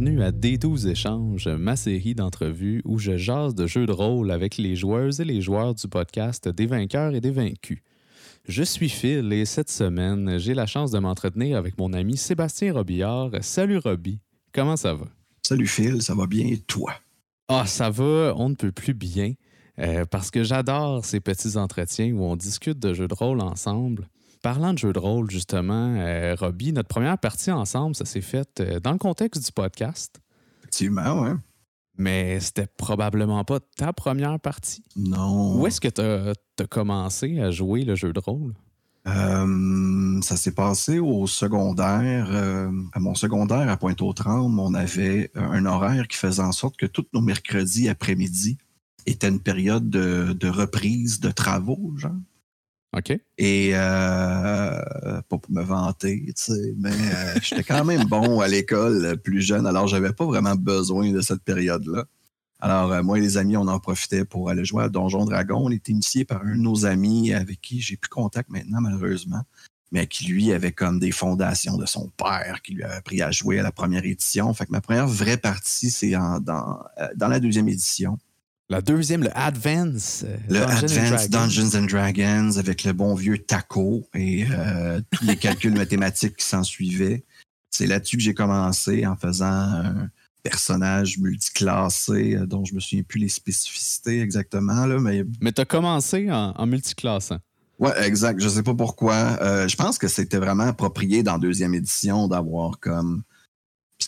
Bienvenue à D12 Échanges, ma série d'entrevues où je jase de jeux de rôle avec les joueuses et les joueurs du podcast Des vainqueurs et des vaincus. Je suis Phil et cette semaine, j'ai la chance de m'entretenir avec mon ami Sébastien Robillard. Salut Roby, comment ça va? Salut Phil, ça va bien et toi? Ah, ça va, on ne peut plus bien. Euh, parce que j'adore ces petits entretiens où on discute de jeux de rôle ensemble. Parlant de jeux de rôle, justement, euh, Robbie, notre première partie ensemble, ça s'est fait euh, dans le contexte du podcast. Effectivement, oui. Mais c'était probablement pas ta première partie. Non. Où est-ce que tu as, commencé à jouer le jeu de rôle? Euh, ça s'est passé au secondaire. à mon secondaire à Pointe-aux-Trembles, on avait un horaire qui faisait en sorte que tous nos mercredis après-midi étaient une période de, de reprise de travaux, genre. OK. Et euh, pas pour me vanter, tu sais, mais euh, j'étais quand même bon à l'école euh, plus jeune, alors j'avais pas vraiment besoin de cette période-là. Alors, moi et les amis, on en profitait pour aller jouer à Donjon Dragon. On était initié par un de nos amis avec qui j'ai plus contact maintenant, malheureusement, mais qui, lui, avait comme des fondations de son père qui lui avait appris à jouer à la première édition. Fait que ma première vraie partie, c'est dans, dans la deuxième édition. La deuxième, le Advance. Euh, le Advance Dungeons and Dragons avec le bon vieux taco et euh, tous les calculs mathématiques qui s'en suivaient. C'est là-dessus que j'ai commencé en faisant un personnage multiclassé euh, dont je me souviens plus les spécificités exactement. Là, mais mais tu as commencé en, en multiclassant. Oui, exact. Je sais pas pourquoi. je pense que c'était vraiment approprié dans deuxième édition d'avoir comme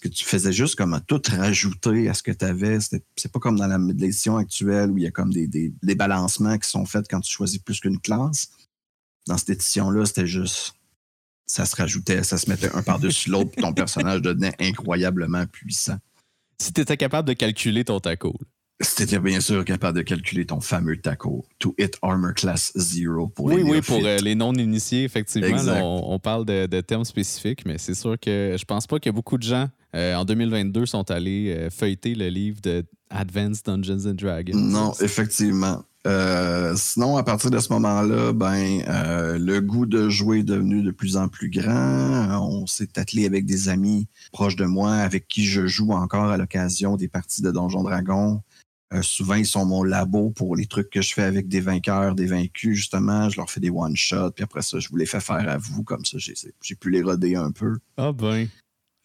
que tu faisais juste comme tout rajouter à ce que tu avais. C'est pas comme dans l'édition actuelle où il y a comme des, des, balancements qui sont faits quand tu choisis plus qu'une classe. Dans cette édition-là, c'était juste. Ça se rajoutait, ça se mettait un par-dessus l'autre, ton personnage devenait incroyablement puissant. Si tu étais capable de calculer ton taco. Si tu étais bien sûr capable de calculer ton fameux taco, to hit armor class zero pour oui, les Oui, pour euh, les non-initiés, effectivement. on, parle de, de, termes spécifiques, mais c'est sûr que je pense pas qu'il y a beaucoup de gens euh, en 2022, sont allés euh, feuilleter le livre de Advanced Dungeons and Dragons. Non, effectivement. Euh, sinon, à partir de ce moment-là, ben, le goût de jouer est devenu de plus en plus grand. On s'est attelé avec des amis proches de moi avec qui je joue encore à l'occasion des parties de Donjon Dragon. souvent, ils sont mon labo pour les trucs que je fais avec des vainqueurs, des vaincus, justement. Je leur fais des one-shots, puis après ça, je vous les fais faire à vous, comme ça, j'ai pu les roder un peu. Ah ben.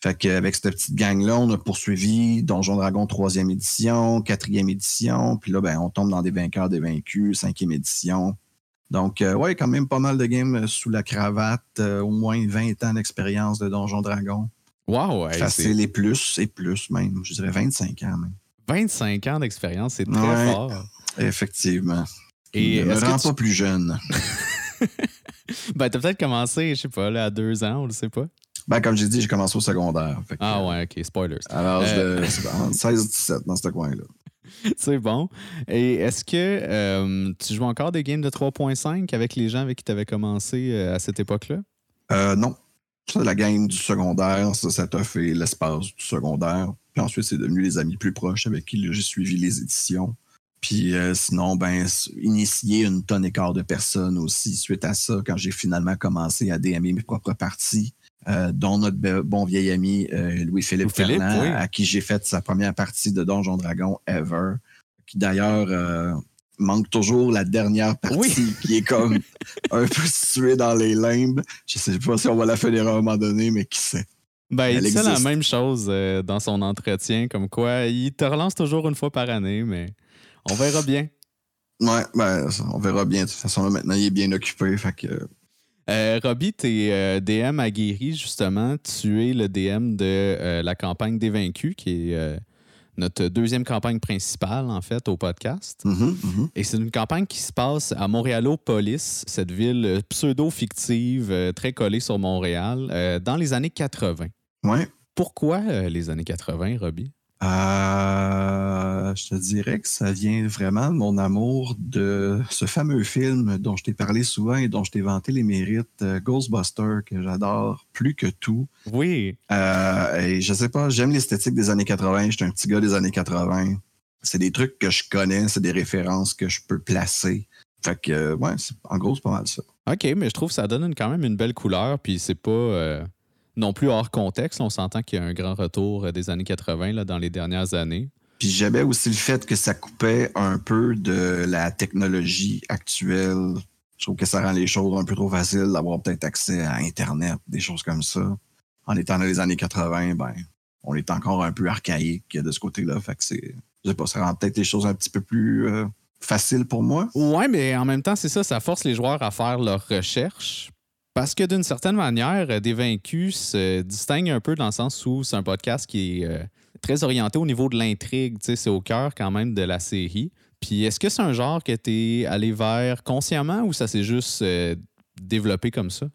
Fait qu'avec cette petite gang-là, on a poursuivi Donjon Dragon troisième édition, quatrième édition, puis là, ben, on tombe dans des vainqueurs, des vaincus, cinquième édition. Donc, euh, ouais, quand même pas mal de games sous la cravate, euh, au moins 20 ans d'expérience de Donjon Dragon. Wow, ouais. Facile et plus, et plus même. Je dirais 25 ans même. 25 ans d'expérience, c'est très fort. Effectivement. Et ne me rend pas plus jeune. ben, t'as peut-être commencé, je sais pas, là, à deux ans, on le sait pas. Ben, comme j'ai dit, j'ai commencé au secondaire. ah ouais, ok, spoilers. Alors, euh... 16-17 dans ce coin-là. C'est bon. Et est-ce que euh, tu joues encore des games de 3.5 avec les gens avec qui tu avais commencé euh, à cette époque-là? Euh, non. C'est la game du secondaire. Ça, ça t'a fait l'espace du secondaire. Puis ensuite, c'est devenu les amis plus proches avec qui j'ai suivi les éditions. Puis sinon, ben, initier une tonne et quart de personnes aussi suite à ça, quand j'ai finalement commencé à DMer mes propres parties. Euh, dont notre bon vieil ami euh, Louis-Philippe Fernand, à qui j'ai fait sa première partie de Donjon Dragon ever, qui d'ailleurs euh, manque toujours la dernière partie, qui est comme un peu située dans les limbes. Je sais pas si on va la faire à un moment donné, mais qui sait? Ben, il dit la même chose dans son entretien, comme quoi il te relance toujours une fois par année, mais on verra bien. Ouais, ben, on verra bien. De toute façon, maintenant, il est bien occupé. Fait que euh, Robbie, tu es euh, DM aguerri, justement. Tu es le DM de euh, la campagne des vaincus, qui est notre deuxième campagne principale, en fait, au podcast. Mm-hmm, mm-hmm. Et c'est une campagne qui se passe à Montréalopolis, cette ville pseudo-fictive, très collée sur Montréal, dans les années 80. Ouais. Pourquoi les années 80, Robbie? Euh, je te dirais que ça vient vraiment de mon amour de ce fameux film dont je t'ai parlé souvent et dont je t'ai vanté les mérites, euh, Ghostbuster, que j'adore plus que tout. Oui. Euh, et je sais pas, j'aime l'esthétique des années 80. J'étais un petit gars des années 80. C'est des trucs que je connais, c'est des références que je peux placer. Fait que, ouais, en gros, c'est pas mal ça. OK, mais je trouve que ça donne quand même une belle couleur, puis c'est pas non plus hors contexte. On s'entend qu'il y a un grand retour des années 80 là, dans les dernières années. Puis j'avais aussi le fait que ça coupait un peu de la technologie actuelle. Je trouve que ça rend les choses un peu trop faciles d'avoir peut-être accès à Internet, des choses comme ça. En étant dans les années 80, ben, on est encore un peu archaïque de ce côté-là. Fait que c'est, je sais pas, ça rend peut-être les choses un petit peu plus euh, faciles pour moi. Ouais, mais en même temps, c'est ça, ça force les joueurs à faire leurs recherches. Parce que d'une certaine manière, Des Vaincus se distingue un peu dans le sens où c'est un podcast qui est euh, très orienté au niveau de l'intrigue. C'est au cœur quand même de la série. Puis est-ce que c'est un genre que tu es allé vers consciemment ou ça s'est juste euh, développé comme ça?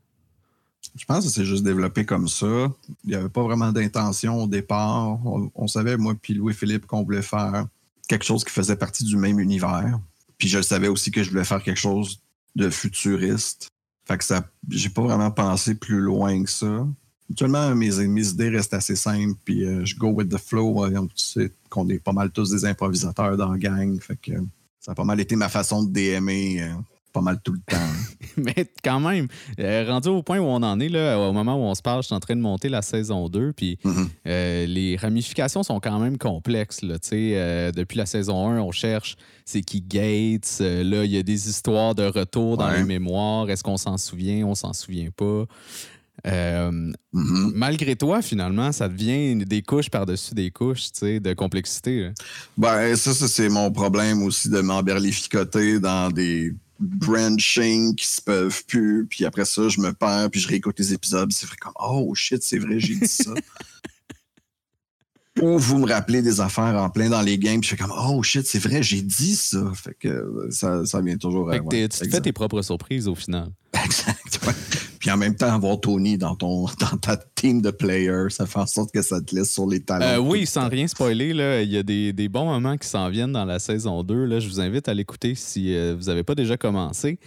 Je pense que c'est juste développé comme ça. Il n'y avait pas vraiment d'intention au départ. On, savait, moi puis Louis-Philippe, qu'on voulait faire quelque chose qui faisait partie du même univers. Puis je savais aussi que je voulais faire quelque chose de futuriste. Fait que ça, j'ai pas vraiment pensé plus loin que ça. Actuellement, mes, mes idées restent assez simples, puis euh, je go with the flow. tu sais qu'on est pas mal tous des improvisateurs dans la gang. Fait que ça a pas mal été ma façon de DMer euh, pas mal tout le temps. Mais quand même, euh, rendu au point où on en est, là, au moment où on se parle, je suis en train de monter la saison 2, puis mm-hmm. les ramifications sont quand même complexes. Là, depuis la saison 1, on cherche c'est qui Gates. là, il y a des histoires de retour dans les mémoires. Est-ce qu'on s'en souvient? On s'en souvient pas? Euh, mm-hmm. Malgré toi, finalement, ça devient des couches par-dessus des couches de complexité. Ben, ça, c'est mon problème aussi de m'emberlificoter dans des branching qui se peuvent plus. Puis après ça, je me perds, puis je réécoute les épisodes. C'est vrai comme Oh shit, c'est vrai, j'ai dit ça. Ou vous me rappelez des affaires en plein dans les games, puis je fais comme Oh shit, c'est vrai, j'ai dit ça. Fait que ça, ça vient toujours. Fait que tu fais tes propres surprises au final. Exact. Puis en même temps, avoir Tony dans, ton, dans ta team de players, ça fait en sorte que ça te laisse sur les talents. Euh, oui, sans rien spoiler, là, il y a des, bons moments qui s'en viennent dans la saison 2. Là. Je vous invite à l'écouter si euh, vous n'avez pas déjà commencé.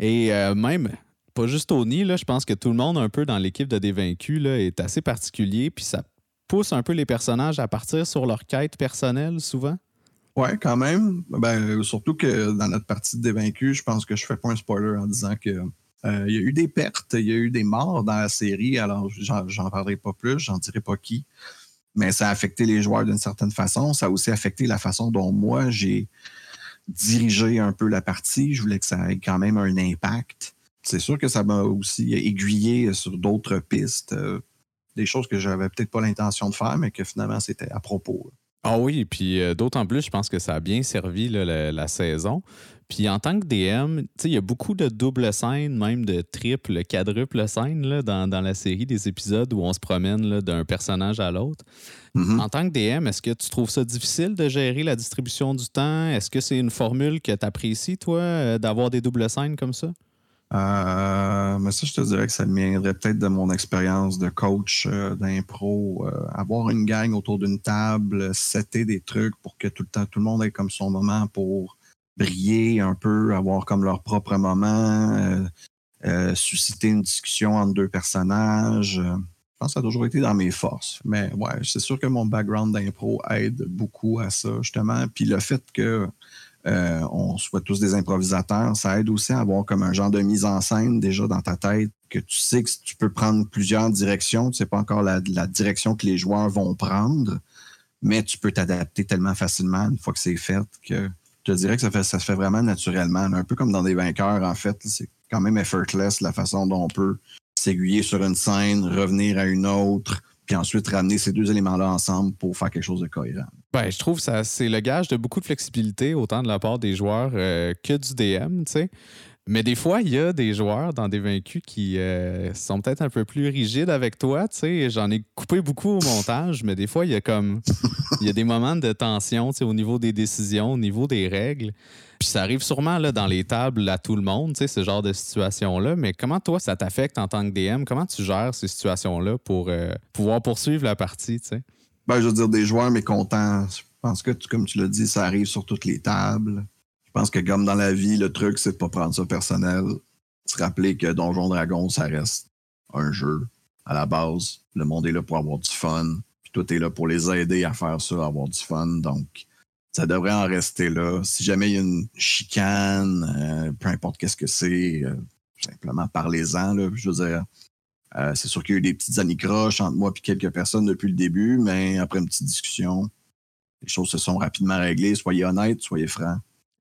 Et euh, même, pas juste Tony, là, je pense que tout le monde un peu dans l'équipe de Dévaincus là, est assez particulier. Puis ça pousse un peu les personnages à partir sur leur quête personnelle souvent. Oui, quand même. Ben, surtout que dans notre partie de Dévaincus, je pense que je fais pas un spoiler en disant que euh, il y a eu des pertes, il y a eu des morts dans la série, alors j'en parlerai pas plus, j'en dirai pas qui. Mais ça a affecté les joueurs d'une certaine façon. Ça a aussi affecté la façon dont moi j'ai dirigé un peu la partie. Je voulais que ça ait quand même un impact. C'est sûr que ça m'a aussi aiguillé sur d'autres pistes, euh, des choses que j'avais peut-être pas l'intention de faire, mais que finalement c'était à propos. Ah oui, et puis euh, d'autant plus, je pense que ça a bien servi la, saison. Puis en tant que DM, il y a beaucoup de doubles scènes, même de triple, quadruple scènes dans, la série des épisodes où on se promène d'un personnage à l'autre. Mm-hmm. En tant que DM, est-ce que tu trouves ça difficile de gérer la distribution du temps? Est-ce que c'est une formule que tu apprécies, toi, euh, d'avoir des doubles scènes comme ça? Euh, mais ça, je te dirais que ça viendrait peut-être de mon expérience de coach euh, d'impro. avoir une gang autour d'une table, setter des trucs pour que tout le temps, tout le monde ait comme son moment pour briller un peu, avoir comme leur propre moment, euh, euh, susciter une discussion entre deux personnages. Euh, je pense que ça a toujours été dans mes forces. Mais ouais, c'est sûr que mon background d'impro aide beaucoup à ça, justement. Puis le fait que on soit tous des improvisateurs, ça aide aussi à avoir comme un genre de mise en scène déjà dans ta tête, que tu sais que tu peux prendre plusieurs directions. Tu sais pas encore la, direction que les joueurs vont prendre, mais tu peux t'adapter tellement facilement une fois que c'est fait que je te dirais que ça se fait vraiment naturellement. Un peu comme dans des vainqueurs, en fait. C'est quand même effortless la façon dont on peut s'aiguiller sur une scène, revenir à une autre, puis ensuite ramener ces deux éléments-là ensemble pour faire quelque chose de cohérent. Ben, je trouve que c'est le gage de beaucoup de flexibilité, autant de la part des joueurs euh, que du DM. tu sais. Mais des fois, il y a des joueurs dans des vaincus qui euh, sont peut-être un peu plus rigides avec toi. Tu sais, j'en ai coupé beaucoup au montage, mais des fois, il y a comme il y a des moments de tension tu sais, au niveau des décisions, au niveau des règles. Puis ça arrive sûrement là, dans les tables à tout le monde, tu sais, ce genre de situation-là. Mais comment toi, ça t'affecte en tant que DM? Comment tu gères ces situations-là pour euh, pouvoir poursuivre la partie? Tu sais? Ben, je veux dire, des joueurs mécontents. Je pense que, comme tu l'as dit, ça arrive sur toutes les tables. Je pense que comme dans la vie, le truc, c'est de pas prendre ça personnel. Se rappeler que Donjon Dragon, ça reste un jeu à la base. Le monde est là pour avoir du fun. Puis toi, es là pour les aider à faire ça, à avoir du fun. Donc, ça devrait en rester là. Si jamais il y a une chicane, euh, peu importe qu'est-ce que c'est, euh, simplement parlez-en. Je veux dire, Euh, c'est sûr qu'il y a eu des petites anicroches entre moi et quelques personnes depuis le début, mais après une petite discussion, les choses se sont rapidement réglées. Soyez honnête, soyez franc.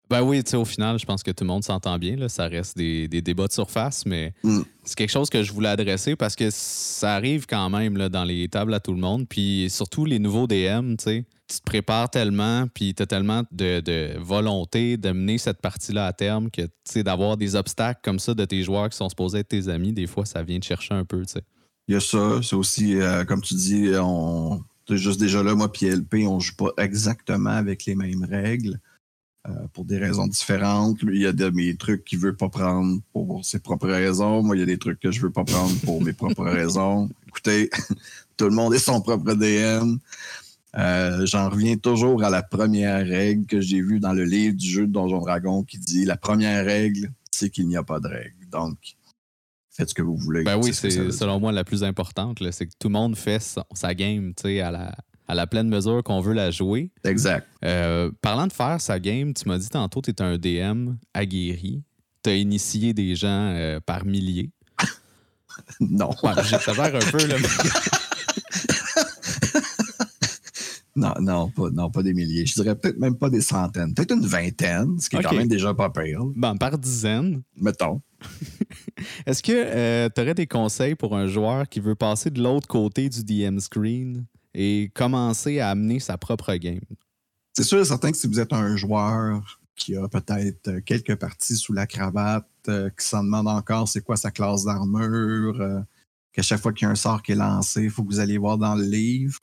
Ben oui, tu sais, au final, je pense que tout le monde s'entend bien. Là. Ça reste des, débats de surface, mais Mm. c'est quelque chose que je voulais adresser parce que ça arrive quand même là, dans les tables à tout le monde. Puis surtout les nouveaux DM, tu sais, tu te prépares tellement, puis tu as tellement de, de volonté de mener cette partie-là à terme que, tu sais, d'avoir des obstacles comme ça de tes joueurs qui sont supposés être tes amis, des fois, ça vient te chercher un peu, tu sais. Il y a ça. C'est aussi, euh, comme tu dis, on. juste déjà là, moi puis LP, on joue pas exactement avec les mêmes règles. Euh, pour des raisons différentes. Lui, il y a de mes trucs qu'il veut pas prendre pour ses propres raisons. Moi, il y a des trucs que je veux pas prendre pour mes propres raisons. Écoutez, tout le monde est son propre DM. Euh, J'en reviens toujours à la première règle que j'ai vue dans le livre du jeu de Donjon Dragon qui dit la première règle, c'est qu'il n'y a pas de règle. Donc, faites ce que vous voulez. Ben oui, c'est selon moi la plus importante. C'est que tout le monde fait sa game, tu sais, à la, à la pleine mesure qu'on veut la jouer. Exact. Euh, parlant de faire sa game, tu m'as dit tantôt que tu es un DM aguerri. Tu as initié des gens euh, par milliers. Non. Ouais, j'exagère un peu, là. Non, non, pas, non, pas des milliers. Je dirais peut-être même pas des centaines. Peut-être une vingtaine, ce qui est quand même déjà pas pire. Bon, par dizaines. Mettons. Est-ce que tu aurais des conseils pour un joueur qui veut passer de l'autre côté du DM screen? Et commencer à amener sa propre game? C'est sûr et certain que si vous êtes un joueur qui a peut-être euh, quelques parties sous la cravate, euh, qui s'en demande encore c'est quoi sa classe d'armure, euh, qu'à chaque fois qu'il y a un sort qui est lancé, il faut que vous alliez voir dans le livre.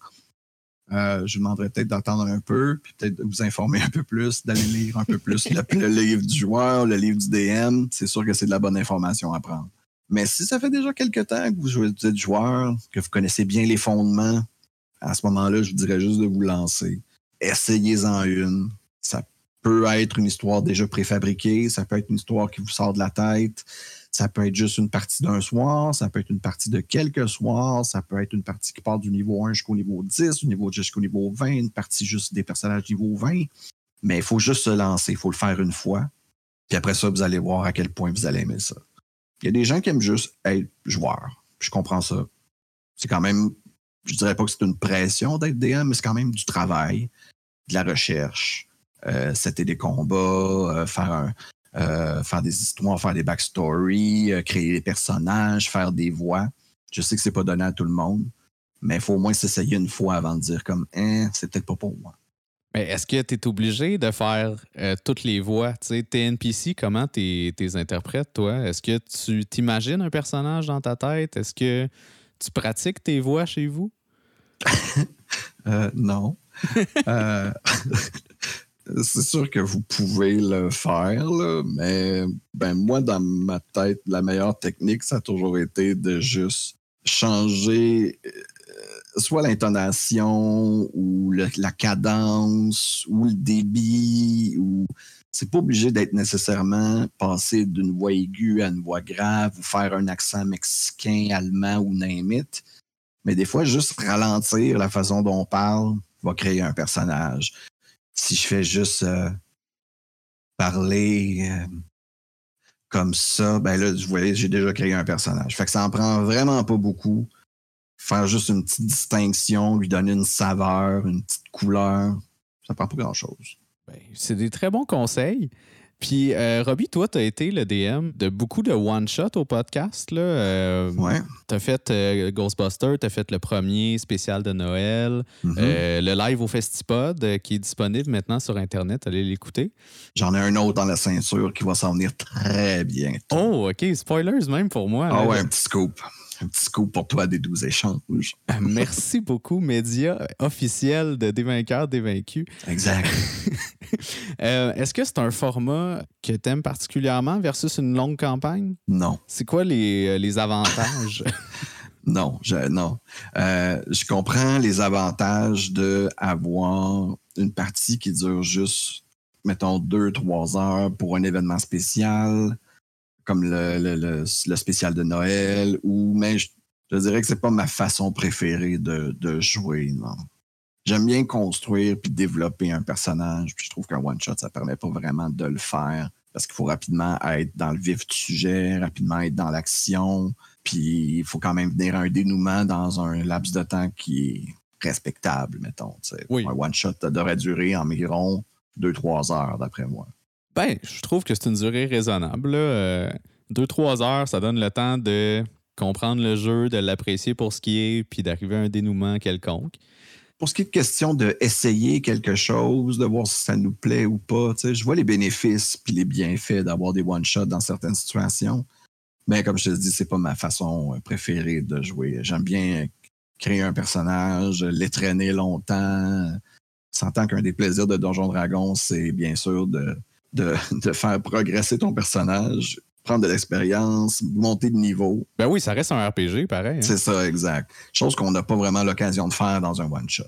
Je vous demanderais peut-être d'attendre un peu, puis peut-être de vous informer un peu plus, d'aller lire un peu plus le, le livre du joueur, le livre du DM. C'est sûr que c'est de la bonne information à prendre. Mais si ça fait déjà quelques temps que vous jouez- vous êtes joueur, que vous connaissez bien les fondements, à ce moment-là, je vous dirais juste de vous lancer. Essayez-en une. Ça peut être une histoire déjà préfabriquée, ça peut être une histoire qui vous sort de la tête, ça peut être juste une partie d'un soir, ça peut être une partie de quelques soirs, ça peut être une partie qui part du niveau 1 jusqu'au niveau 10, du niveau 10 jusqu'au niveau 20, une partie juste des personnages niveau 20. Mais il faut juste se lancer, il faut le faire une fois. Puis après ça, vous allez voir à quel point vous allez aimer ça. Il y a des gens qui aiment juste être joueur. Je comprends ça. C'est quand même, je dirais pas que c'est une pression d'être DM, mais c'est quand même du travail, de la recherche, euh, c'était des combats, euh, faire, un, euh, faire des histoires, faire des backstories, euh, créer des personnages, faire des voix. Je sais que c'est pas donné à tout le monde, mais il faut au moins s'essayer une fois avant de dire comme, hein, c'est peut-être pas pour moi. Mais est-ce que tu es obligé de faire euh, toutes les voix? Tes NPC, comment tu les interprètes, toi? Est-ce que tu t'imagines un personnage dans ta tête? Est-ce que tu pratiques tes voix chez vous? Euh, non. Euh, c'est sûr que vous pouvez le faire, mais ben, moi, dans ma tête, la meilleure technique, ça a toujours été de juste changer euh, soit l'intonation ou la cadence ou le débit ou c'est pas obligé d'être nécessairement passé d'une voix aiguë à une voix grave ou faire un accent mexicain, allemand ou name it. Mais des fois, juste ralentir la façon dont on parle va créer un personnage. Si je fais juste euh, parler euh, comme ça, ben là, vous voyez, j'ai déjà créé un personnage. Fait que ça en prend vraiment pas beaucoup. Faire juste une petite distinction, lui donner une saveur, une petite couleur, ça prend pas grand-chose. Ben, c'est des très bons conseils. Puis, euh, Robbie, toi, tu as été le DM de beaucoup de one-shot au podcast. Là. Euh, Ouais. tu as fait euh, Ghostbuster, tu as fait le premier spécial de Noël, Mhm. le live au Festipod qui est disponible maintenant sur Internet. Allez l'écouter. J'en ai un autre dans la ceinture qui va s'en venir très bien. Oh, OK. Spoilers même pour moi. Ah là. ouais, un petit scoop. Un petit scoop pour toi des 12 échanges. Merci beaucoup, média officiel de Des vainqueurs, des vaincus. Exact. Euh, Est-ce que c'est un format que tu aimes particulièrement versus une longue campagne? Non. C'est quoi les, euh, les avantages? Non, je, non. Euh, je comprends les avantages d'avoir une partie qui dure juste, mettons, deux, trois heures pour un événement spécial, comme le, le- le- le spécial de Noël, ou mais je, je dirais que c'est pas ma façon préférée de, de jouer, non. J'aime bien construire puis développer un personnage, puis je trouve qu'un one-shot, ça permet pas vraiment de le faire parce qu'il faut rapidement être dans le vif du sujet, rapidement être dans l'action, Puis il faut quand même venir à un dénouement dans un laps de temps qui est respectable, mettons. Oui. Un one-shot devrait durer environ 2-3 heures, d'après moi. Ben, je trouve que c'est une durée raisonnable. Euh, deux, trois heures, ça donne le temps de comprendre le jeu, de l'apprécier pour ce qui est, puis d'arriver à un dénouement quelconque. Pour ce qui est de question d'essayer quelque chose, de voir si ça nous plaît ou pas, je vois les bénéfices puis les bienfaits d'avoir des one-shots dans certaines situations. Mais comme je te dis, c'est pas ma façon euh, préférée de jouer. J'aime bien créer un personnage, l'étraîner longtemps. S'entend qu'un des plaisirs de Donjon Dragon, c'est bien sûr de, de, faire progresser ton personnage, prendre de l'expérience, monter de niveau. Ben oui, ça reste un RPG, pareil. Hein. C'est ça, exact. Chose qu'on n'a pas vraiment l'occasion de faire dans un one-shot.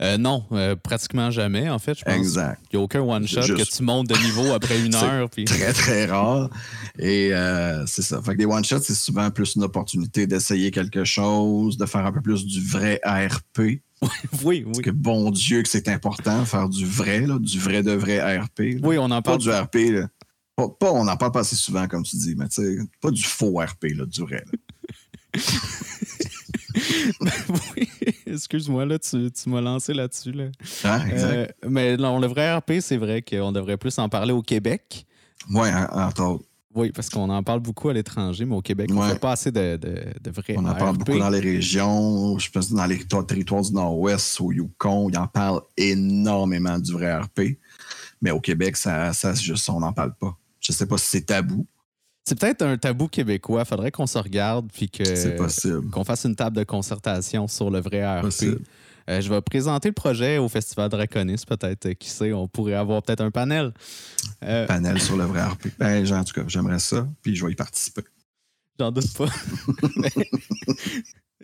Euh, non, euh, pratiquement jamais, en fait. Je pense exact. Il n'y a aucun one-shot que tu montes de niveau après une heure. Puis... Très, très rare. Et euh, c'est ça. Fait que des one-shots, c'est souvent plus une opportunité d'essayer quelque chose, de faire un peu plus du vrai ARP. oui, oui. Parce que bon Dieu que c'est important, faire du vrai, là, du vrai de vrai ARP. Oui, on en parle. Pas du RP, Pas, on n'en parle pas assez souvent, comme tu dis, mais pas du faux RP, là, du vrai. oui, excuse-moi, là, tu, m'as lancé là-dessus. Là. Ah, exact. Euh, mais non, le vrai RP, c'est vrai qu'on devrait plus en parler au Québec. Oui, entre autres. Oui, parce qu'on en parle beaucoup à l'étranger, mais au Québec, on fait pas assez de, de, vrais On en parle beaucoup dans les régions. Je pense dans les territoires du Nord-Ouest, au Yukon, ils en parlent énormément du vrai RP. Mais au Québec, ça, ça juste, on n'en parle pas. Je ne sais pas si c'est tabou. C'est peut-être un tabou québécois. Faudrait qu'on se regarde puis que qu'on fasse une table de concertation sur le vrai RP. Euh, je vais présenter le projet au Festival Draconis, peut-être. Euh, qui sait, on pourrait avoir peut-être un panel. Euh, panel sur le vrai RP. Ben, en tout cas, j'aimerais ça, puis je vais y participer. J'en doute pas.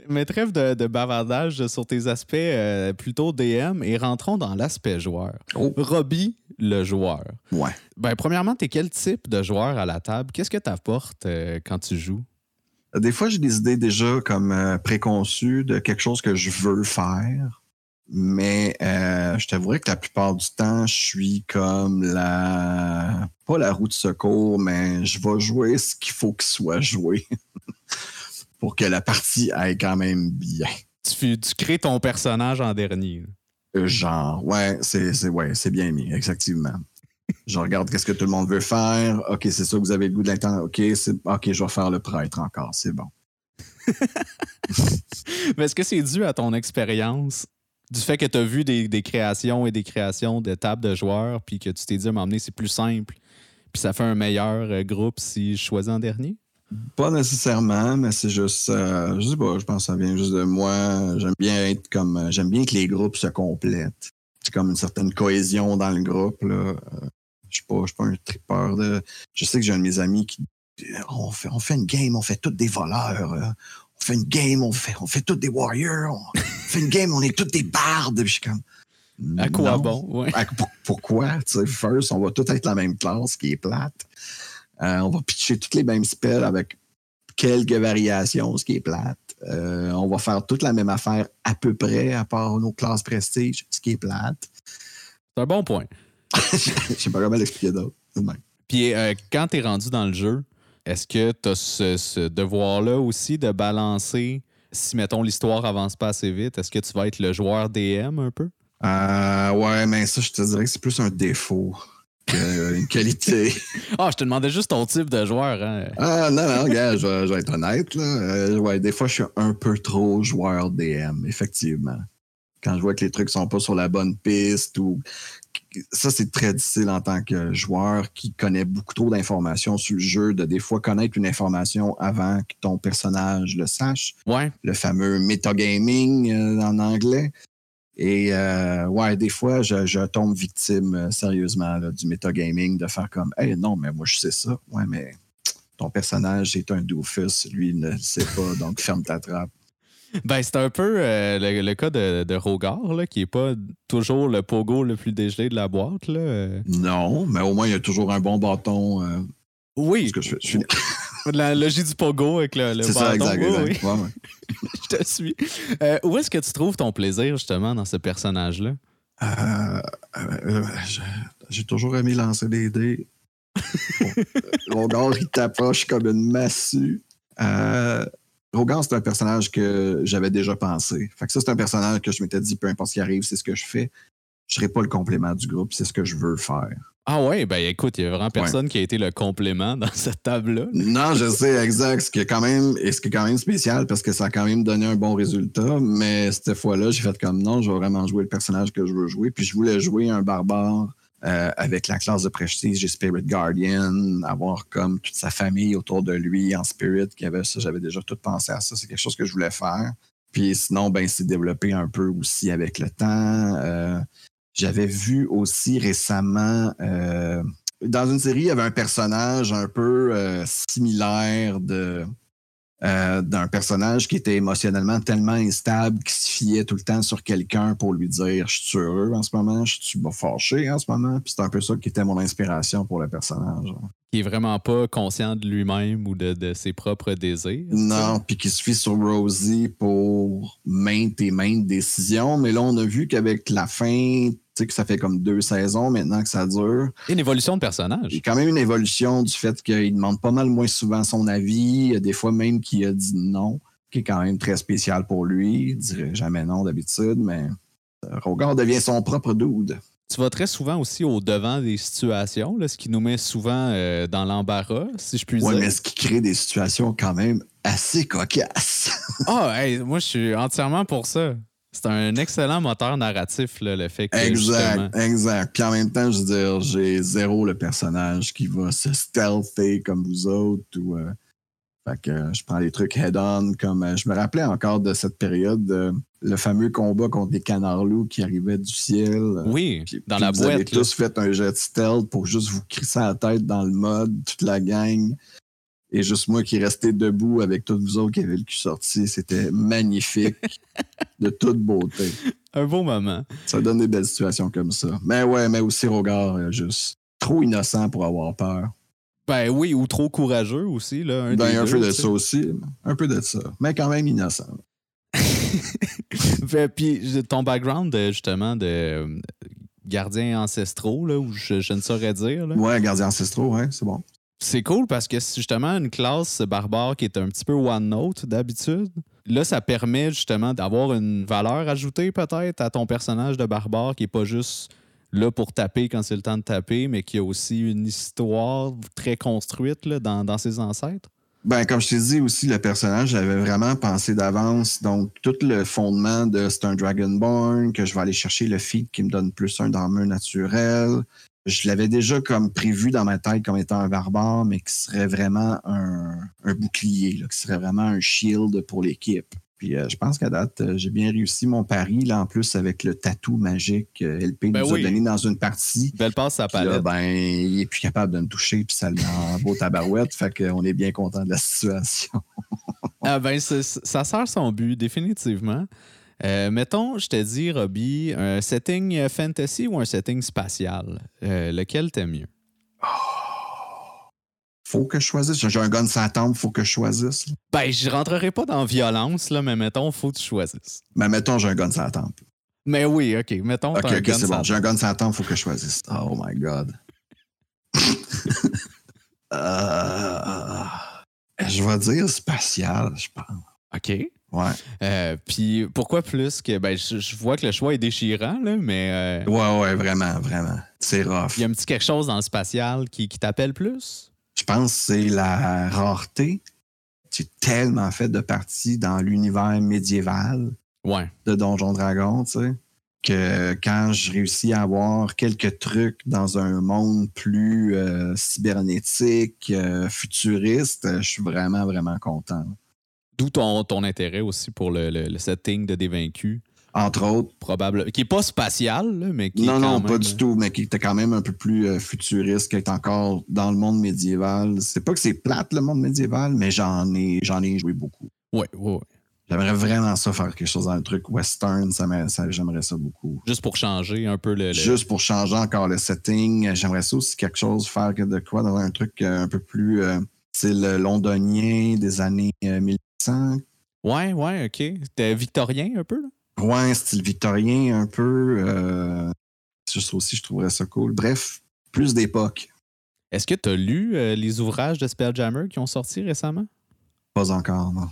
Mais trêve de, bavardage sur tes aspects plutôt DM et rentrons dans l'aspect joueur. Oh. Robbie, le joueur. Ouais. Ben, premièrement, tu es quel type de joueur à la table? Qu'est-ce que tu apportes quand tu joues? Des fois, j'ai des idées déjà comme euh, préconçues de quelque chose que je veux faire. Mais euh, je t'avouerais que la plupart du temps, je suis comme la. Pas la roue de secours, mais je vais jouer ce qu'il faut qu'il soit joué pour que la partie aille quand même bien. Tu, tu crées ton personnage en dernier. Genre, ouais, c'est ouais, bien mis, effectivement. Je regarde qu'est-ce que tout le monde veut faire. OK, c'est ça, vous avez le goût de l'intendre. OK, OK, je vais faire le prêtre encore. C'est bon. Mais est-ce que c'est dû à ton expérience du fait que tu as vu des, créations et des créations de tables de joueurs, puis que tu t'es dit m'emmener, c'est plus simple, puis ça fait un meilleur euh, groupe si je choisis en dernier? Pas nécessairement, mais c'est juste, euh, je sais pas, je pense que ça vient juste de moi. J'aime bien être comme, j'aime bien que les groupes se complètent. C'est comme une certaine cohésion dans le groupe. Là. Euh, je suis pas, suis pas un tripeur de. Je sais que j'ai un de mes amis qui. On fait, on fait une game, on fait tous des voleurs. On fait une game, on fait, on fait tous des warriors. On fait une game, on est tous des bardes. je suis comme. À quoi bon? Ouais. pourquoi? Tu sais, first, on va tous être la même classe qui est plate. Euh, on va pitcher toutes les mêmes spells avec quelques variations, ce qui est plate. Euh, on va faire toute la même affaire à peu près, à part nos classes prestige, ce qui est plate. C'est un bon point. Je sais pas comment l'expliquer d'autre. Puis euh, quand tu es rendu dans le jeu, est-ce que tu as ce, devoir-là aussi de balancer, si mettons l'histoire avance pas assez vite, est-ce que tu vas être le joueur DM un peu? Euh, ouais, mais ça, je te dirais que c'est plus un défaut qu'une qualité. Ah, je te demandais juste ton type de joueur. Hein? Ah, non, non, gars, je, vais être honnête. Là. Euh, ouais, des fois, je suis un peu trop joueur DM, effectivement. Quand je vois que les trucs sont pas sur la bonne piste ou ça, c'est très difficile en tant que joueur qui connaît beaucoup trop d'informations sur le jeu, de des fois connaître une information avant que ton personnage le sache. Ouais. Le fameux metagaming euh, en anglais. Et euh, ouais, des fois, je, tombe victime euh, sérieusement du metagaming, de faire comme Hey, non, mais moi je sais ça. Ouais, mais ton personnage est un doofus, lui il ne le sait pas, donc ferme ta trappe. Ben, c'est un peu euh, le, cas de, de Rogar, là, qui n'est pas toujours le pogo le plus dégelé de la boîte. Là. Non, mais au moins, il y a toujours un bon bâton. Euh, oui. Que je, je La logie du pogo avec le, le bâton. Ça, exact, exact. je te suis. Euh, où est-ce que tu trouves ton plaisir, justement, dans ce personnage-là? J'ai toujours aimé lancer des dés. Rogar, il t'approche comme une massue. Euh, Rogan, c'est un personnage que j'avais déjà pensé. Fait que ça, c'est un personnage que je m'étais dit, peu importe ce qui arrive, c'est ce que je fais. Je serai pas le complément du groupe, c'est ce que je veux faire. Ah ouais, ben écoute, il y a vraiment personne qui a été le complément dans cette table-là. Non, je sais, exact. Ce qui est quand même, et ce qui est quand même spécial parce que ça a quand même donné un bon résultat. Mais cette fois-là, j'ai fait comme non, je vais vraiment jouer le personnage que je veux jouer. Puis je voulais jouer un barbare euh, avec la classe de prestige j'ai Spirit Guardian, avoir comme toute sa famille autour de lui en Spirit, qui avait ça, j'avais déjà tout pensé à ça. C'est quelque chose que je voulais faire. Puis sinon, ben, c'est développé un peu aussi avec le temps. Euh, j'avais vu aussi récemment, euh, dans une série, il y avait un personnage un peu similaire de, euh, d'un personnage qui était émotionnellement tellement instable qui se fiait tout le temps sur quelqu'un pour lui dire Je suis heureux en ce moment, je suis fâché en ce moment. Puis c'est un peu ça qui était mon inspiration pour le personnage. Qui est vraiment pas conscient de lui-même ou de, de, ses propres désirs. Non, puis qui se fie sur Rosie pour maintes et maintes décisions. Mais là, on a vu qu'avec la fin, tu sais, que ça fait comme deux saisons maintenant que ça dure. Une évolution de personnage. Il y a quand même une évolution du fait qu'il demande pas mal moins souvent son avis. Des fois même qu'il a dit non, qui est quand même très spécial pour lui. Il dirait jamais non d'habitude, mais euh, Rogar devient son propre dude. Tu vas très souvent aussi au devant des situations, là, ce qui nous met souvent euh, dans l'embarras, si je puis ouais, dire. mais ce qui crée des situations quand même assez cocasses. Ah, oh, hey, moi, je suis entièrement pour ça. C'est un excellent moteur narratif, là, le fait que. Exact, justement... exact. Puis en même temps, je veux dire, j'ai zéro le personnage qui va se stealther comme vous autres. Ou, euh, fait que je prends les trucs head-on. Comme euh, je me rappelais encore de cette période, euh, le fameux combat contre des canards-loups qui arrivaient du ciel. Oui, Puis- dans puis la vous boîte. avez là. tous fait un jet stealth pour juste vous crisser la tête dans le mode, toute la gang. Et juste moi qui restais debout avec tous vous autres qui avez le cul sorti. C'était magnifique, de toute beauté. Un beau moment. Ça donne des belles situations comme ça. Mais ouais, mais aussi Rogar, euh, juste trop innocent pour avoir peur. Ben oui, ou trop courageux aussi. Là, un Ben, un deux, peu de ça aussi. Un peu de ça. Mais quand même innocent. Fait, Puis ton background, de, justement, de euh, gardien ancestraux, là, ou je, je ne saurais dire, là, Ouais, gardien ancestraux, ouais, c'est bon. c'est cool parce que c'est justement une classe barbare qui est un petit peu one note d'habitude. Là, ça permet justement d'avoir une valeur ajoutée peut-être à ton personnage de barbare qui est pas juste là pour taper quand c'est le temps de taper, mais qui a aussi une histoire très construite là, dans, dans ses ancêtres. Ben, comme je t'ai dit aussi, le personnage, j'avais vraiment pensé d'avance. Donc, tout le fondement de c'est un Dragonborn, que je vais aller chercher le feat qui me donne plus un d'armure naturel. Je l'avais déjà comme prévu dans ma tête comme étant un barbare, mais qui serait vraiment un, bouclier, qui serait vraiment un shield pour l'équipe. Puis euh, je pense qu'à date, euh, j'ai bien réussi mon pari, là, en plus, avec le tatou magique euh, LP Ben nous oui. a donné dans une partie. Belle à là, ben, il est plus capable de me toucher, puis ça le met en beau tabarouette. Fait qu'on est bien content de la situation. Ah ben, ça sert son but, définitivement. Mettons, je te dis, Robbie, un setting fantasy ou un setting spatial? Lequel t'aimes mieux? Faut que je choisisse. J'ai un gun sans temple, faut que je choisisse. Ben, je rentrerai pas dans violence, là, mais mettons, faut que tu choisisses. Mais mettons, j'ai un gun sans temple. Mais oui, OK, mettons, Ok, un ok, c'est bon. J'ai un gun sans temple, faut que je choisisse. Oh my God. Euh, je vais dire spatial, je pense. OK. Ouais. Euh, Puis pourquoi plus que... Ben, je, je vois que le choix est déchirant, là, mais euh, Ouais, ouais, vraiment, vraiment. C'est rough. il y a un petit quelque chose dans le spatial qui, qui t'appelle plus? Je pense que c'est la rareté. J'ai tellement fait de partie dans l'univers médiéval. Ouais. de Donjon Dragon, tu sais, que quand je réussis à avoir quelques trucs dans un monde plus euh, cybernétique, euh, futuriste, je suis vraiment, vraiment content. D'où ton, ton intérêt aussi pour le, le- le setting de Dévaincu, Entre autres, probable, qui est pas spatial, là, mais qui est non, non, quand pas du tout, mais qui était quand même un peu plus euh, futuriste, qui est encore dans le monde médiéval. C'est pas que c'est plate le monde médiéval, mais j'en ai, j'en ai joué beaucoup. Ouais, ouais, ouais. J'aimerais vraiment ça faire quelque chose dans le truc western, ça, j'aimerais ça beaucoup. Juste pour changer un peu le. le- Juste pour changer encore le setting. Euh, J'aimerais ça aussi quelque chose, faire que de quoi dans un truc euh, un peu plus euh, style londonien des années euh, 1800. Ouais, ouais, OK. T'es victorien un peu, là? Ouais, style victorien un peu. Euh, juste aussi, je trouverais ça cool. Bref, plus d'époque. Est-ce que tu as lu euh, les ouvrages de Spelljammer qui ont sorti récemment? Pas encore, non.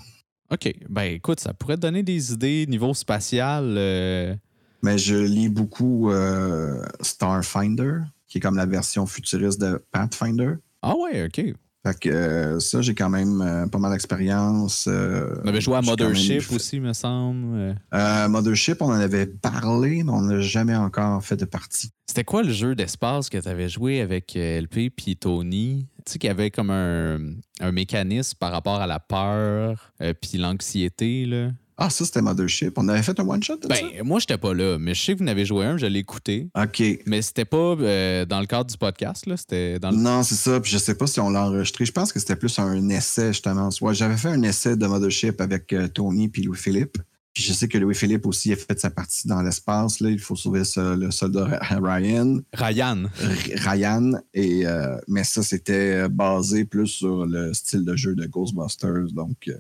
OK. Ben écoute, ça pourrait te donner des idées niveau spatial. euh, Mais je lis beaucoup euh, Starfinder, qui est comme la version futuriste de Pathfinder. Ah ouais, OK. Fait que euh, ça, j'ai quand même euh, pas mal d'expérience. euh, On avait joué à même Mothership aussi, me semble. Euh, Mothership, on en avait parlé, mais on n'a jamais encore fait de partie. C'était quoi le jeu d'espace que tu avais joué avec LP puis Tony? Tu sais qu'il y avait comme un, un mécanisme par rapport à la peur puis l'anxiété, là. Ah, ça, c'était Mothership. On avait fait un one-shot de ça? Ben, moi, j'étais pas là, mais je sais que vous en avez joué un, je l'ai écouté. OK. Mais c'était pas euh, dans le cadre du podcast, là. C'était dans le. Non, c'est ça. Puis je sais pas si on l'a enregistré. Je pense que c'était plus un essai, justement. Ouais, j'avais fait un essai de Mothership avec euh, Tony puis Louis-Philippe. Puis je sais que Louis-Philippe aussi a fait sa partie dans l'espace. Là. Il faut sauver ce- le soldat Ryan. Ryan. R- Ryan. Et, euh, mais ça, c'était basé plus sur le style de jeu de Ghostbusters. Donc,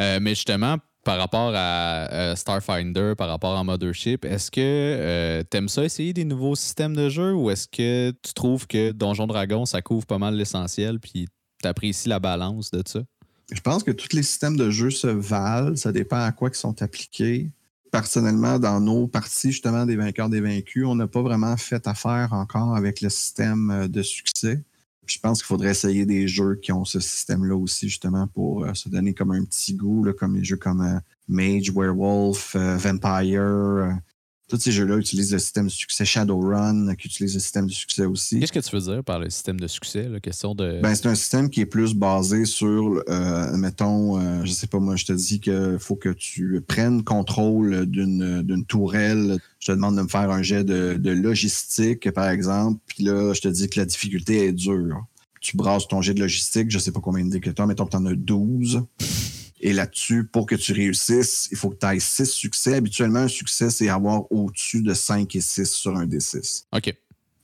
Euh, mais justement, par rapport à euh, Starfinder, par rapport à Mothership, est-ce que euh, t'aimes ça essayer des nouveaux systèmes de jeu ou est-ce que tu trouves que Donjon Dragon, ça couvre pas mal l'essentiel puis t'apprécies la balance de ça? Je pense que tous les systèmes de jeu se valent. Ça dépend à quoi ils sont appliqués. Personnellement, dans nos parties, justement, des vainqueurs, des vaincus, on n'a pas vraiment fait affaire encore avec le système euh, de succès. Je pense qu'il faudrait essayer des jeux qui ont ce système-là aussi, justement, pour euh, se donner comme un petit goût, là, comme les jeux comme euh, Mage, Werewolf, euh, Vampire. Tous ces jeux-là utilisent le système de succès Shadowrun, qui utilise le système de succès aussi. Qu'est-ce que tu veux dire par le système de succès? La question de. Ben, c'est un système qui est plus basé sur, euh, mettons, euh, je sais pas, moi, je te dis qu'il faut que tu prennes contrôle d'une d'une tourelle. Je te demande de me faire un jet de, de logistique, par exemple. Puis là, je te dis que la difficulté est dure. Tu brasses ton jet de logistique, je sais pas combien de dés que tu as, mettons que tu en as 12. Et là-dessus, pour que tu réussisses, il faut que tu ailles 6 succès. Habituellement, un succès, c'est avoir au-dessus de 5 et 6 sur un D6. OK.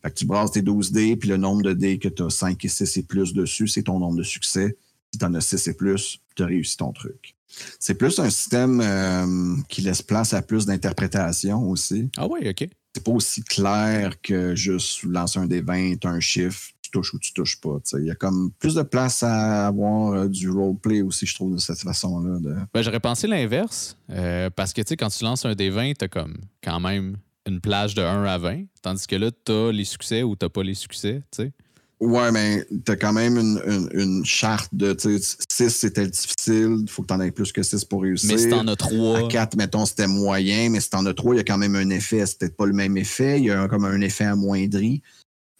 Fait que tu brasses tes 12 dés, puis le nombre de dés que tu as 5 et 6 et plus dessus, c'est ton nombre de succès. Si tu en as 6 et plus, tu as réussi ton truc. C'est plus un système euh, qui laisse place à plus d'interprétation aussi. Ah ouais, OK. C'est pas aussi clair que juste lancer un des 20, un chiffre, tu touches ou tu touches pas. tu. Il y a comme plus de place à avoir euh, du roleplay aussi, je trouve, de cette façon-là. De... Ben, j'aurais pensé l'inverse. euh, parce que, tu quand tu lances un des 20, t'as comme quand même une plage de 1 à 20. Tandis que là, t'as les succès ou t'as pas les succès, tu sais. Ouais, mais t'as quand même une, une- une charte de 6 c'était difficile, il faut que t'en aies plus que 6 pour réussir. Mais si t'en as À 3. 4, mettons, c'était moyen, mais si t'en as 3, il y a quand même un effet. C'est peut-être pas le même effet, il y a comme un effet amoindri.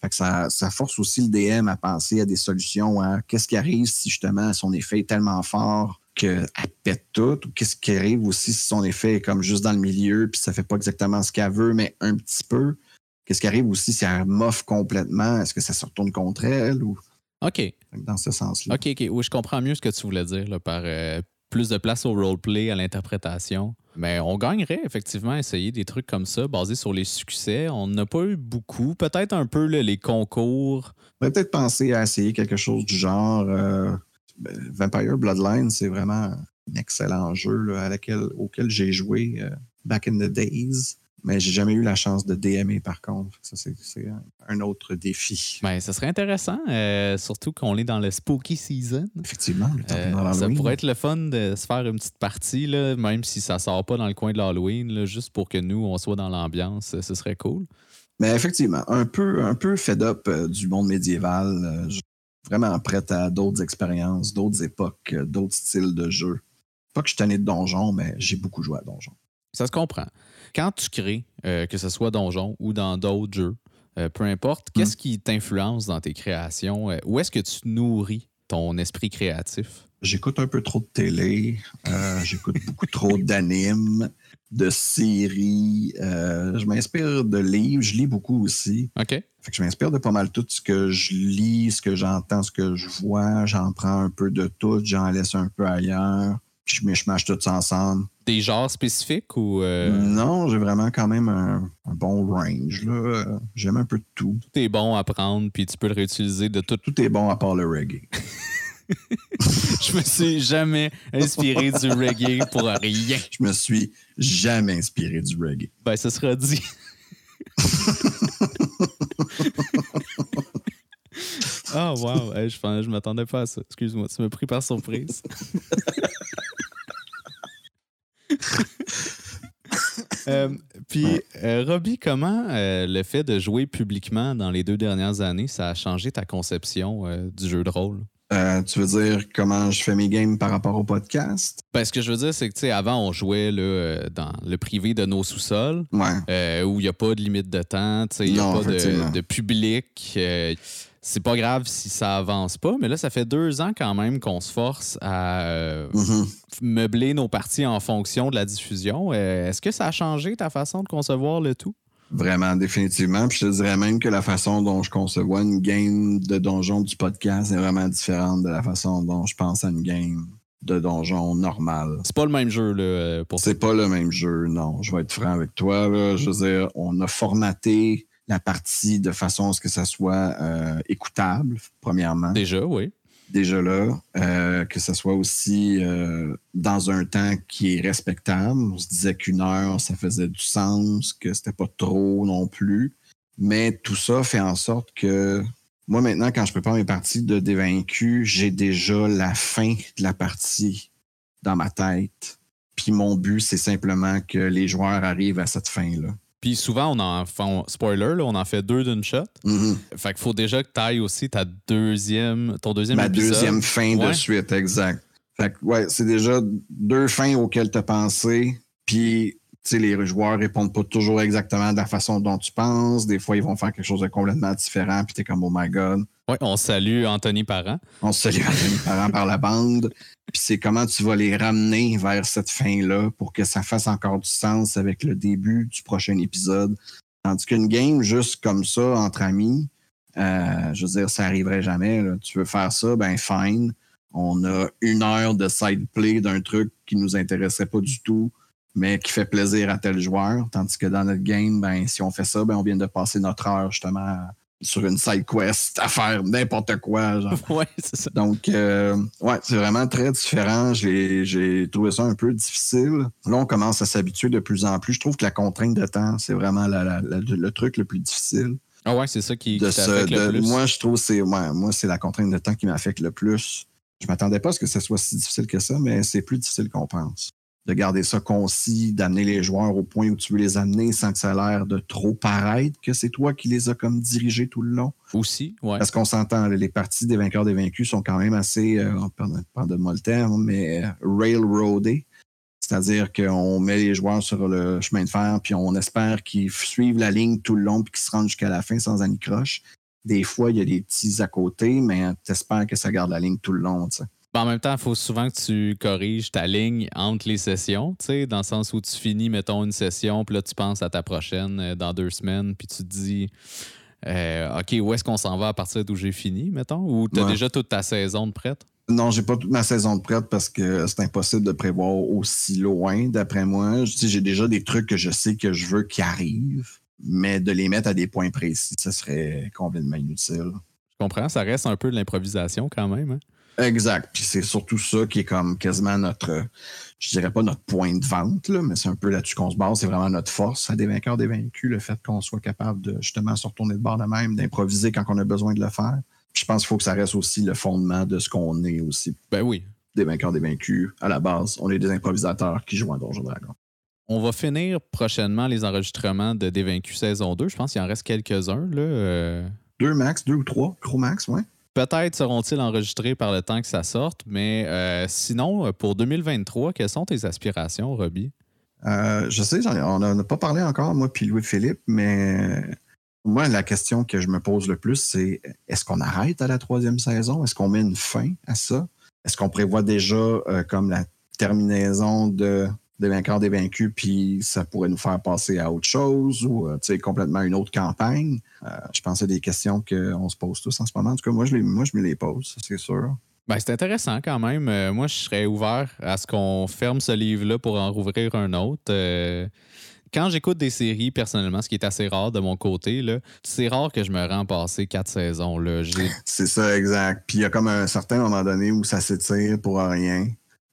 Fait que ça, ça force aussi le DM à penser à des solutions à qu'est-ce qui arrive si justement son effet est tellement fort qu'elle pète tout, ou qu'est-ce qui arrive aussi si son effet est comme juste dans le milieu puis ça fait pas exactement ce qu'elle veut, mais un petit peu. Qu'est-ce qui arrive aussi si elle moffe complètement? Est-ce que ça se retourne contre elle ou? OK. Dans ce sens-là? OK, OK. Oui, je comprends mieux ce que tu voulais dire là, par euh, plus de place au roleplay, à l'interprétation. Mais on gagnerait effectivement à essayer des trucs comme ça, basés sur les succès. On n'a pas eu beaucoup. Peut-être un peu les concours. On pourrait peut-être penser à essayer quelque chose du genre euh, Vampire Bloodline, c'est vraiment un excellent jeu auquel j'ai joué euh, back in the days. Mais j'ai jamais eu la chance de DMer par contre. Ça, c'est, un, autre défi. Ben, ça serait intéressant, euh, surtout qu'on est dans le spooky season. Effectivement, le temps Euh, ça pourrait être le fun de se faire une petite partie, là, même si ça sort pas dans le coin de l'Halloween, juste pour que nous, on soit dans l'ambiance. Ce serait cool. Mais effectivement, un peu, un peu fed up euh, du monde médiéval. euh, je suis vraiment prête à d'autres expériences, d'autres époques, d'autres styles de jeu. Pas que je tanné de donjon, mais j'ai beaucoup joué à donjon. Ça se comprend. Quand tu crées, euh, que ce soit Donjon ou dans d'autres jeux, euh, peu importe, qu'est-ce qui t'influence dans tes créations? Euh, où est-ce que tu nourris ton esprit créatif? J'écoute un peu trop de télé, euh, j'écoute beaucoup trop d'animes, de séries. euh, je m'inspire de livres, je lis beaucoup aussi. OK? Fait que je m'inspire de pas mal tout ce que je lis, ce que j'entends, ce que je vois. J'en prends un peu de tout, j'en laisse un peu ailleurs. Puis je mâche tout ça ensemble. Des genres spécifiques ou euh, Non, j'ai vraiment quand même un, un bon range. là. J'aime un peu de tout. tout est bon à prendre puis tu peux le réutiliser de tout? Tout est bon à part le reggae. Je me suis jamais inspiré du reggae pour rien. Je me suis jamais inspiré du reggae. Ben, ce sera dit. oh, wow. Hey, je, je m'attendais pas à ça. Excuse-moi, tu m'as pris par surprise. Euh, puis, euh, Robbie, comment euh, le fait de jouer publiquement dans les deux dernières années, ça a changé ta conception du jeu de rôle? tu veux dire comment je fais mes games par rapport au podcast? Ben, ce que je veux dire, c'est que avant, on jouait là, dans le privé de nos sous-sols, où il n'y a pas de limite de temps, il n'y a pas de, de public c'est pas grave si ça avance pas, mais là, ça fait deux ans quand même qu'on se force à euh, mm-hmm. meubler nos parties en fonction de la diffusion. Euh, est-ce que ça a changé ta façon de concevoir le tout? Vraiment, définitivement. Puis je te dirais même que la façon dont je conçois une game de donjon du podcast est vraiment différente de la façon dont je pense à une game de donjon normal. C'est pas le même jeu, là, euh, pour C'est pas le même jeu, non. Je vais être franc avec toi. Je veux dire, on a formaté la partie de façon à ce que ça soit euh, écoutable, premièrement. Déjà, oui. Déjà là, euh, que ça soit aussi euh, dans un temps qui est respectable. On se disait qu'une heure, ça faisait du sens, que c'était pas trop non plus. Mais tout ça fait en sorte que moi, maintenant, quand je prépare mes parties de dévaincu, j'ai déjà la fin de la partie dans ma tête. Puis mon but, c'est simplement que les joueurs arrivent à cette fin-là. Puis souvent, on en fait, spoiler, là, on en fait deux d'une shot. Mm-hmm. Fait qu'il faut déjà que tu ailles aussi ta deuxième, ton deuxième Ma deuxième fin de suite, exact. Fait que, ouais, c'est déjà deux fins auxquelles tu as pensé. Puis, les joueurs répondent pas toujours exactement de la façon dont tu penses. Des fois, ils vont faire quelque chose de complètement différent. Puis, tu es comme, oh my God. Oui, on salue Anthony Parent. On salue Anthony Parent par la bande. Puis c'est comment tu vas les ramener vers cette fin-là pour que ça fasse encore du sens avec le début du prochain épisode. Tandis qu'une game juste comme ça, entre amis, euh, je veux dire, ça arriverait jamais. Tu veux faire ça, ben fine. On a une heure de side play d'un truc qui nous intéressait pas du tout, mais qui fait plaisir à tel joueur. Tandis que dans notre game, ben, si on fait ça, ben, on vient de passer notre heure justement sur une side quest à faire n'importe quoi. Genre. ouais, c'est ça. Donc, euh, ouais, c'est vraiment très différent. J'ai trouvé ça un peu difficile. Là, on commence à s'habituer de plus en plus. Je trouve que la contrainte de temps, c'est vraiment le truc le plus difficile. Ah ouais, c'est ça qui, t'affecte le plus. Moi, je trouve c'est ouais, moi c'est la contrainte de temps qui m'affecte le plus. Je m'attendais pas à ce que ce soit si difficile que ça, mais c'est plus difficile qu'on pense de garder ça concis, d'amener les joueurs au point où tu veux les amener sans que ça a l'air de trop paraître que c'est toi qui les as comme dirigés tout le long. Aussi, ouais. Parce qu'on s'entend, les parties des vainqueurs des vaincus sont quand même assez, euh, pardonne-moi le terme, mais euh, railroadées. C'est-à-dire qu'on met les joueurs sur le chemin de fer, puis on espère qu'ils suivent la ligne tout le long, puis qu'ils se rendent jusqu'à la fin sans anicroche. Des fois, il y a des petits à côté, mais tu espères que ça garde la ligne tout le long. En même temps, il faut souvent que tu corriges ta ligne entre les sessions, tu sais, dans le sens où tu finis, mettons, une session, puis là, tu penses à ta prochaine euh, dans deux semaines, puis tu te dis, euh, OK, où est-ce qu'on s'en va à partir d'où j'ai fini, mettons, ou tu as déjà toute ta saison de prête? Non, j'ai pas toute ma saison de prête parce que c'est impossible de prévoir aussi loin, d'après moi. J'ai déjà des trucs que je sais que je veux qui arrivent, mais de les mettre à des points précis, ce serait complètement inutile. Je comprends, ça reste un peu de l'improvisation quand même. Hein? Exact. Puis c'est surtout ça qui est comme quasiment notre, je dirais pas notre point de vente, là, mais c'est un peu là-dessus qu'on se base. C'est vraiment notre force à des vainqueurs, des vaincus, le fait qu'on soit capable de justement se retourner de bord de même, d'improviser quand on a besoin de le faire. je pense qu'il faut que ça reste aussi le fondement de ce qu'on est aussi. Ben oui. Des vainqueurs, des vaincus. À la base, on est des improvisateurs qui jouent à Donjon Dragon. On va finir prochainement les enregistrements de Dévaincus saison 2. Je pense qu'il en reste quelques-uns. Là, euh. Deux max, deux ou trois, gros max, ouais. Peut-être seront-ils enregistrés par le temps que ça sorte, mais euh, sinon, pour 2023, quelles sont tes aspirations, Robbie? Euh, je sais, on n'a pas parlé encore, moi puis Louis-Philippe, mais moi, la question que je me pose le plus, c'est est-ce qu'on arrête à la troisième saison? Est-ce qu'on met une fin à ça? Est-ce qu'on prévoit déjà euh, comme la terminaison de des vainqueurs, des vaincus, puis ça pourrait nous faire passer à autre chose ou euh, complètement une autre campagne. Euh, je pense que c'est des questions qu'on se pose tous en ce moment. En tout cas, moi, je, les, moi, je me les pose, c'est sûr. Ben, c'est intéressant quand même. Euh, moi, je serais ouvert à ce qu'on ferme ce livre-là pour en rouvrir un autre. quand j'écoute des séries, personnellement, ce qui est assez rare de mon côté, c'est rare que je me rends passer quatre saisons. C'est ça, exact. Puis il y a comme un certain moment donné où ça s'étire pour rien.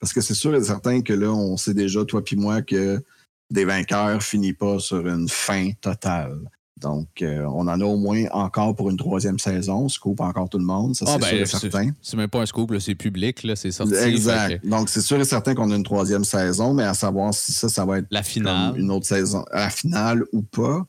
Parce que c'est sûr et certain que là, on sait déjà, toi puis moi, que des vainqueurs finit pas sur une fin totale. Donc, euh, on en a au moins encore pour une troisième saison. Scoop encore tout le monde, ça Ah, c'est ben, sûr et c'est- certain. C'est même pas un scoop, c'est public, c'est sorti. Exact. que Donc, c'est sûr et certain qu'on a une troisième saison, mais à savoir si ça, ça va être La finale. une autre saison, la finale ou pas.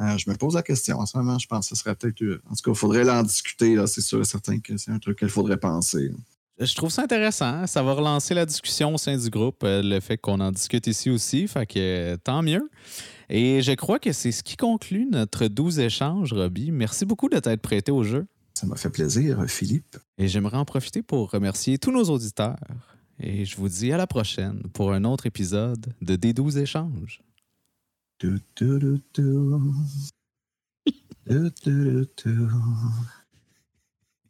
euh, je me pose la question. En ce moment, je pense que ce serait peut-être. En tout cas, il faudrait l'en discuter. C'est sûr et certain que c'est un truc qu'il faudrait penser. Je trouve ça intéressant. Ça va relancer la discussion au sein du groupe, euh, le fait qu'on en discute ici aussi. Fait que euh, tant mieux. Et je crois que c'est ce qui conclut notre 12 échanges, Robbie. Merci beaucoup de t'être prêté au jeu. Ça m'a fait plaisir, Philippe. Et j'aimerais en profiter pour remercier tous nos auditeurs. Et je vous dis à la prochaine pour un autre épisode de Des 12 échanges. Du, du, du,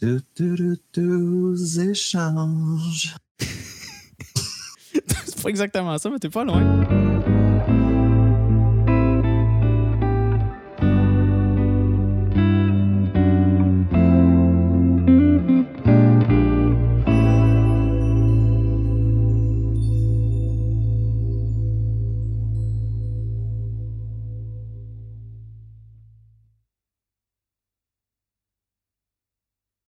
du, du, échanges. c'est pas exactement ça, mais t'es pas loin.